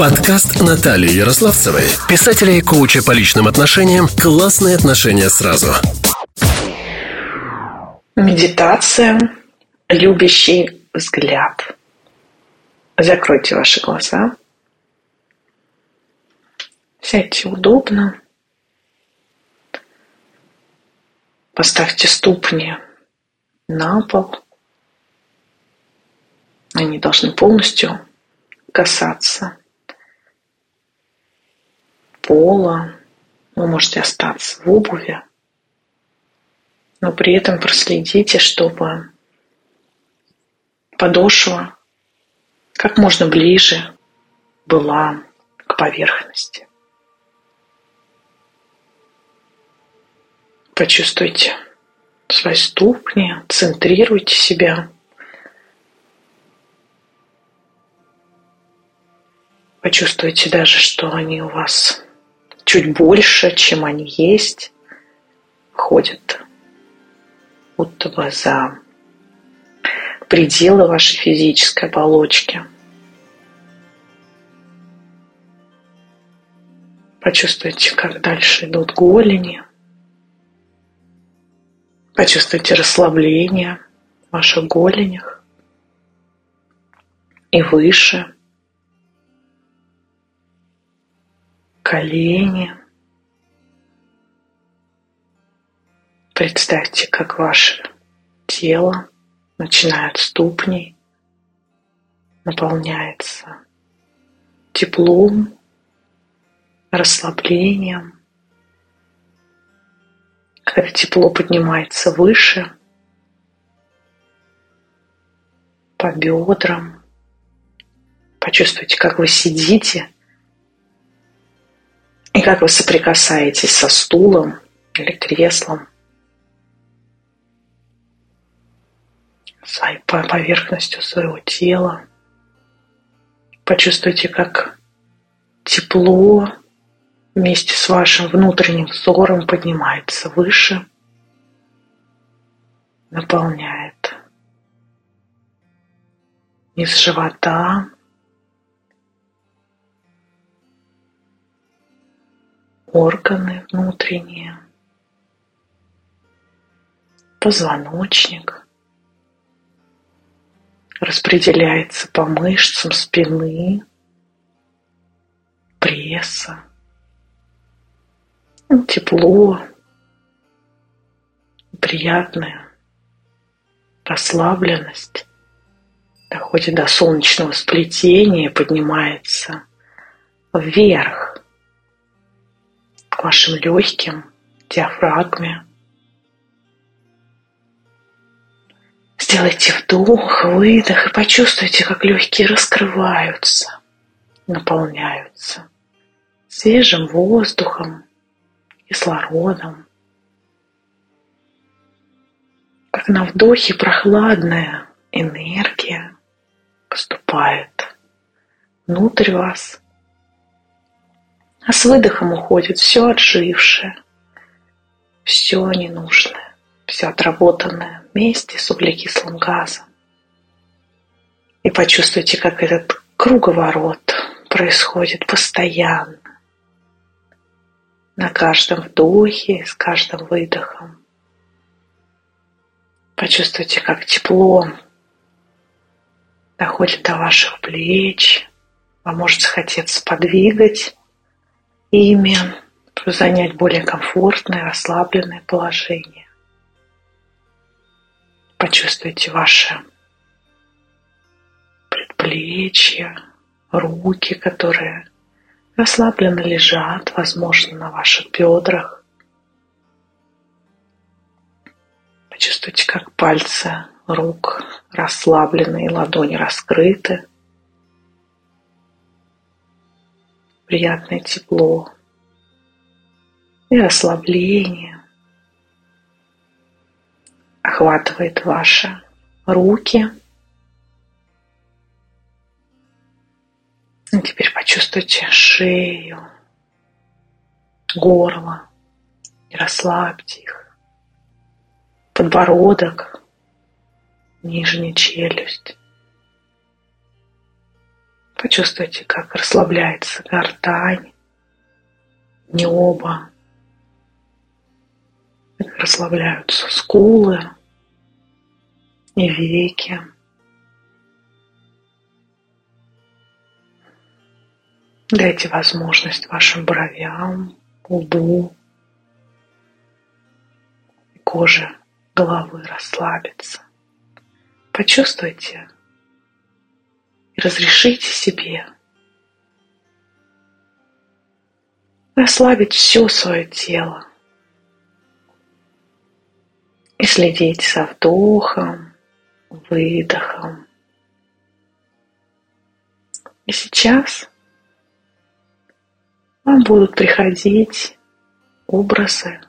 Подкаст Натальи Ярославцевой, писателя и коуча по личным отношениям «Классные отношения сразу». Медитация, любящий взгляд. Закройте ваши глаза. Сядьте удобно. Поставьте ступни на пол. Они должны полностью касаться пола. Вы можете остаться в обуви, но при этом проследите, чтобы подошва как можно ближе была к поверхности. Почувствуйте свои ступни, центрируйте себя. Почувствуйте даже, что они у вас чуть больше, чем они есть, ходят будто бы за пределы вашей физической оболочки. Почувствуйте, как дальше идут голени. Почувствуйте расслабление в ваших голенях и выше. Колени. Представьте, как ваше тело, начиная от ступней, наполняется теплом, расслаблением, когда тепло поднимается выше, по бедрам. Почувствуйте, как вы сидите и как вы соприкасаетесь со стулом или креслом, своей поверхностью своего тела. Почувствуйте, как тепло вместе с вашим внутренним взором поднимается выше, наполняет. Низ живота, органы внутренние, позвоночник, распределяется по мышцам спины, пресса, тепло, приятная расслабленность. Доходит до солнечного сплетения, поднимается вверх к вашим легким, диафрагме. Сделайте вдох, выдох и почувствуйте, как легкие раскрываются, наполняются свежим воздухом, кислородом. Как на вдохе прохладная энергия поступает внутрь вас, а с выдохом уходит все отжившее, все ненужное, все отработанное вместе с углекислым газом. И почувствуйте, как этот круговорот происходит постоянно на каждом вдохе, с каждым выдохом. Почувствуйте, как тепло доходит до ваших плеч. Вам может захотеться подвигать ими, занять более комфортное, расслабленное положение. Почувствуйте ваши предплечья, руки, которые расслабленно лежат, возможно, на ваших бедрах. Почувствуйте, как пальцы рук расслаблены и ладони раскрыты. Приятное тепло и расслабление охватывает ваши руки, И теперь почувствуйте шею, горло и расслабьте их. Подбородок, нижняя челюсть. Почувствуйте, как расслабляется гортань, небо, как расслабляются скулы и веки. Дайте возможность вашим бровям, лбу, коже головы расслабиться. Почувствуйте разрешите себе расслабить все свое тело и следить за вдохом, выдохом. И сейчас вам будут приходить образы,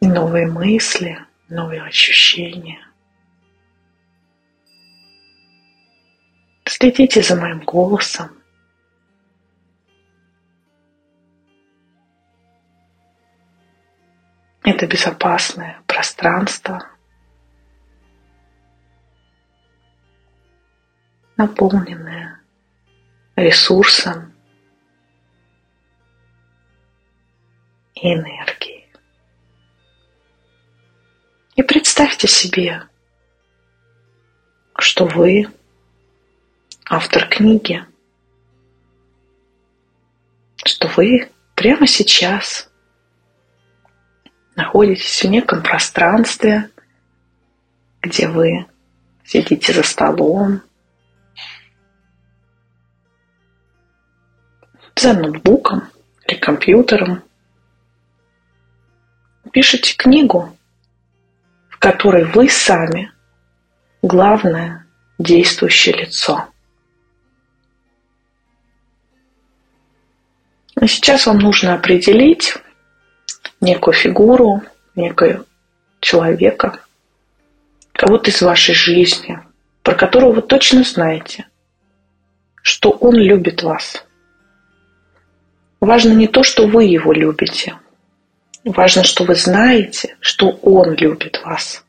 новые мысли, новые ощущения. Следите за моим голосом. Это безопасное пространство, наполненное ресурсом и энергией. И представьте себе, что вы автор книги, что вы прямо сейчас находитесь в неком пространстве, где вы сидите за столом, за ноутбуком или компьютером, пишете книгу, в которой вы сами главное действующее лицо. Но сейчас вам нужно определить некую фигуру, некую человека, кого-то из вашей жизни, про которого вы точно знаете, что он любит вас. Важно не то, что вы его любите. Важно, что вы знаете, что он любит вас.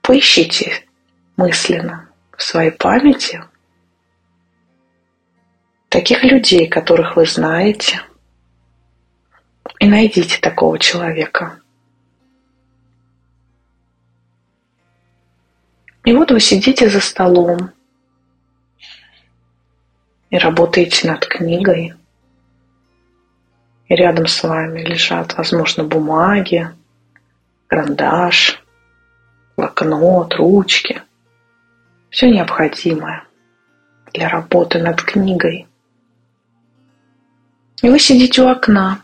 Поищите мысленно в своей памяти таких людей, которых вы знаете, и найдите такого человека. И вот вы сидите за столом и работаете над книгой. И рядом с вами лежат, возможно, бумаги, карандаш, блокнот, ручки. Все необходимое для работы над книгой. И вы сидите у окна.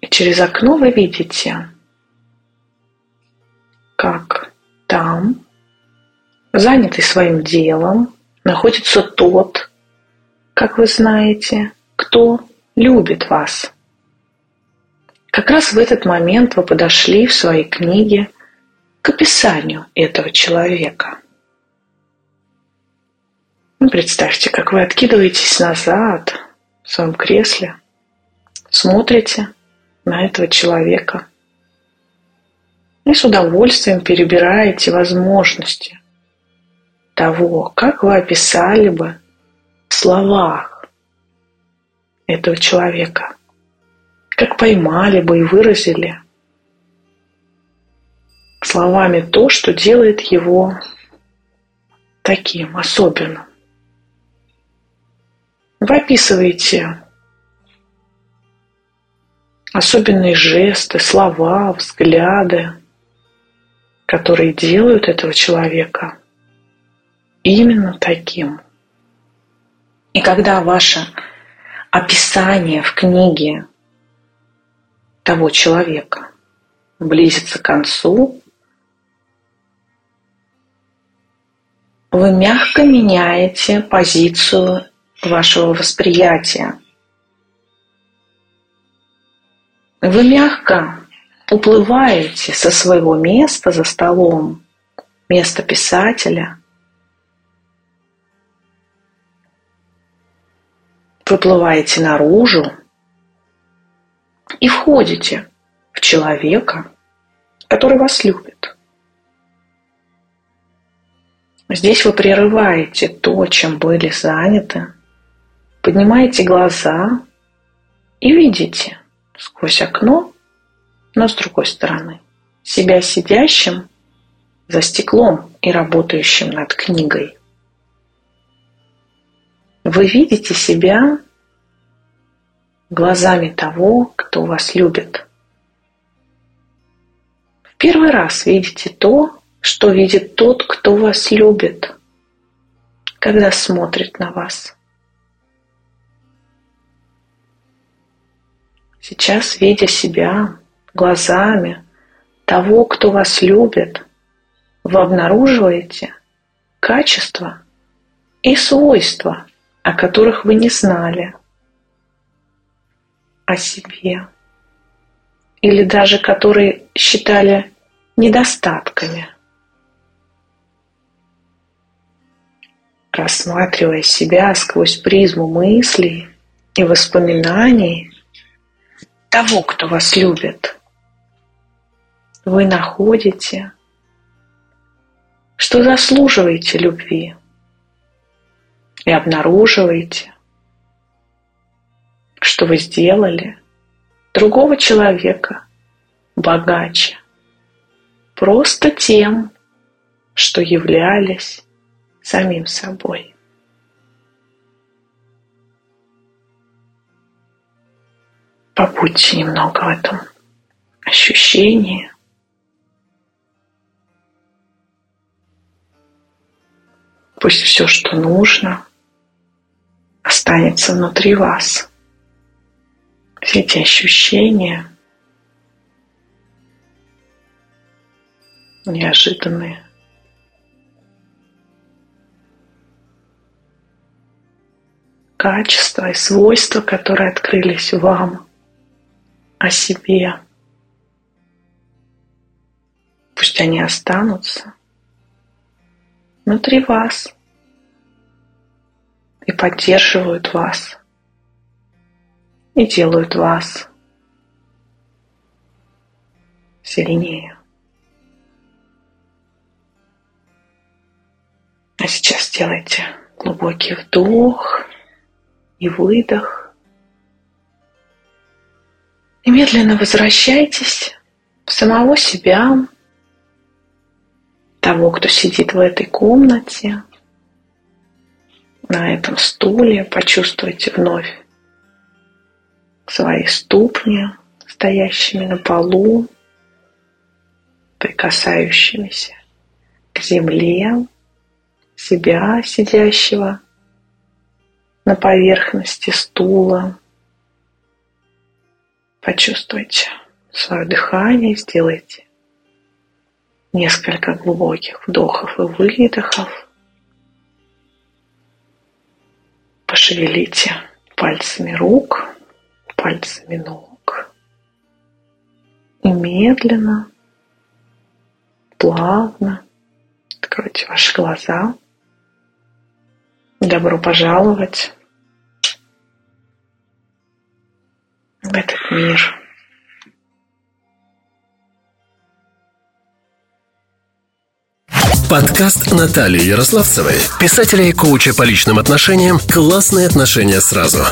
И через окно вы видите, как там, занятый своим делом, находится тот, как вы знаете, кто любит вас. Как раз в этот момент вы подошли в своей книге к описанию этого человека. Ну, представьте, как вы откидываетесь назад в своем кресле, смотрите на этого человека и с удовольствием перебираете возможности того, как вы описали бы в словах этого человека, как поймали бы и выразили словами то, что делает его таким особенным. Вы описываете особенные жесты, слова, взгляды, которые делают этого человека именно таким. И когда ваше описание в книге того человека близится к концу, вы мягко меняете позицию вашего восприятия. Вы мягко уплываете со своего места за столом, места писателя, выплываете наружу и входите в человека, который вас любит. Здесь вы прерываете то, чем были заняты, поднимаете глаза и видите сквозь окно, но с другой стороны, себя сидящим за стеклом и работающим над книгой. Вы видите себя глазами того, кто вас любит. В первый раз видите то, что видит тот, кто вас любит, когда смотрит на вас. Сейчас, видя себя глазами того, кто вас любит, вы обнаруживаете качества и свойства, о которых вы не знали о себе, или даже которые считали недостатками. Рассматривая себя сквозь призму мыслей и воспоминаний того, кто вас любит, вы находите, что заслуживаете любви и обнаруживаете, что вы сделали другого человека богаче, просто тем, что являлись самим собой. Побудьте немного в этом ощущении. Пусть все, что нужно, останется внутри вас все эти ощущения неожиданные. Качества и свойства, которые открылись вам о себе. Пусть они останутся внутри вас и поддерживают вас и делают вас сильнее. А сейчас сделайте глубокий вдох и выдох. Медленно возвращайтесь в самого себя, того, кто сидит в этой комнате, на этом стуле. Почувствуйте вновь свои ступни, стоящими на полу, прикасающимися к земле, себя, сидящего на поверхности стула. Почувствуйте свое дыхание, сделайте несколько глубоких вдохов и выдохов. Пошевелите пальцами рук, пальцами ног. И медленно, плавно откройте ваши глаза. Добро пожаловать в этот мир. Подкаст Натальи Ярославцевой, писателя и коуча по личным отношениям «Классные отношения сразу».